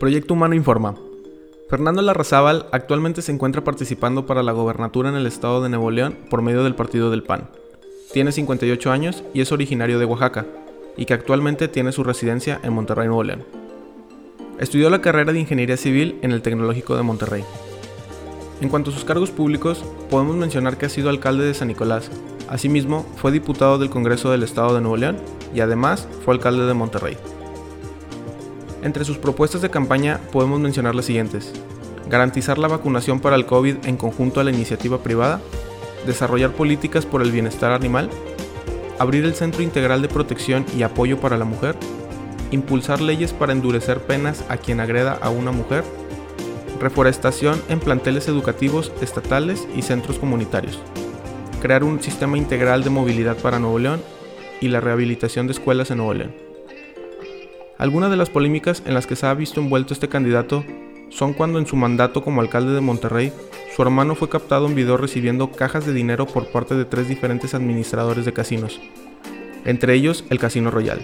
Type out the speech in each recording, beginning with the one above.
Proyecto Humano informa. Fernando Larrazábal actualmente se encuentra participando para la gobernatura en el estado de Nuevo León por medio del partido del PAN. Tiene 58 años y es originario de Oaxaca, y que actualmente tiene su residencia en Monterrey, Nuevo León. Estudió la carrera de Ingeniería Civil en el Tecnológico de Monterrey. En cuanto a sus cargos públicos, podemos mencionar que ha sido alcalde de San Nicolás. Asimismo, fue diputado del Congreso del Estado de Nuevo León y además fue alcalde de Monterrey. Entre sus propuestas de campaña podemos mencionar las siguientes. Garantizar la vacunación para el COVID en conjunto a la iniciativa privada, desarrollar políticas por el bienestar animal, abrir el Centro Integral de Protección y Apoyo para la Mujer, impulsar leyes para endurecer penas a quien agreda a una mujer, reforestación en planteles educativos estatales y centros comunitarios, crear un sistema integral de movilidad para Nuevo León y la rehabilitación de escuelas en Nuevo León. Algunas de las polémicas en las que se ha visto envuelto este candidato son cuando en su mandato como alcalde de Monterrey, su hermano fue captado en video recibiendo cajas de dinero por parte de tres diferentes administradores de casinos, entre ellos el Casino Royal,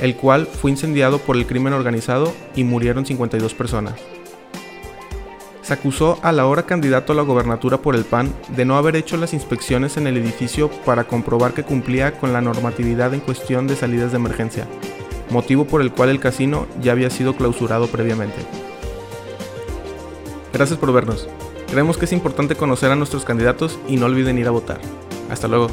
el cual fue incendiado por el crimen organizado y murieron 52 personas. Se acusó al ahora candidato a la gobernatura por el PAN de no haber hecho las inspecciones en el edificio para comprobar que cumplía con la normatividad en cuestión de salidas de emergencia, motivo por el cual el casino ya había sido clausurado previamente. Gracias por vernos. Creemos que es importante conocer a nuestros candidatos y no olviden ir a votar. Hasta luego.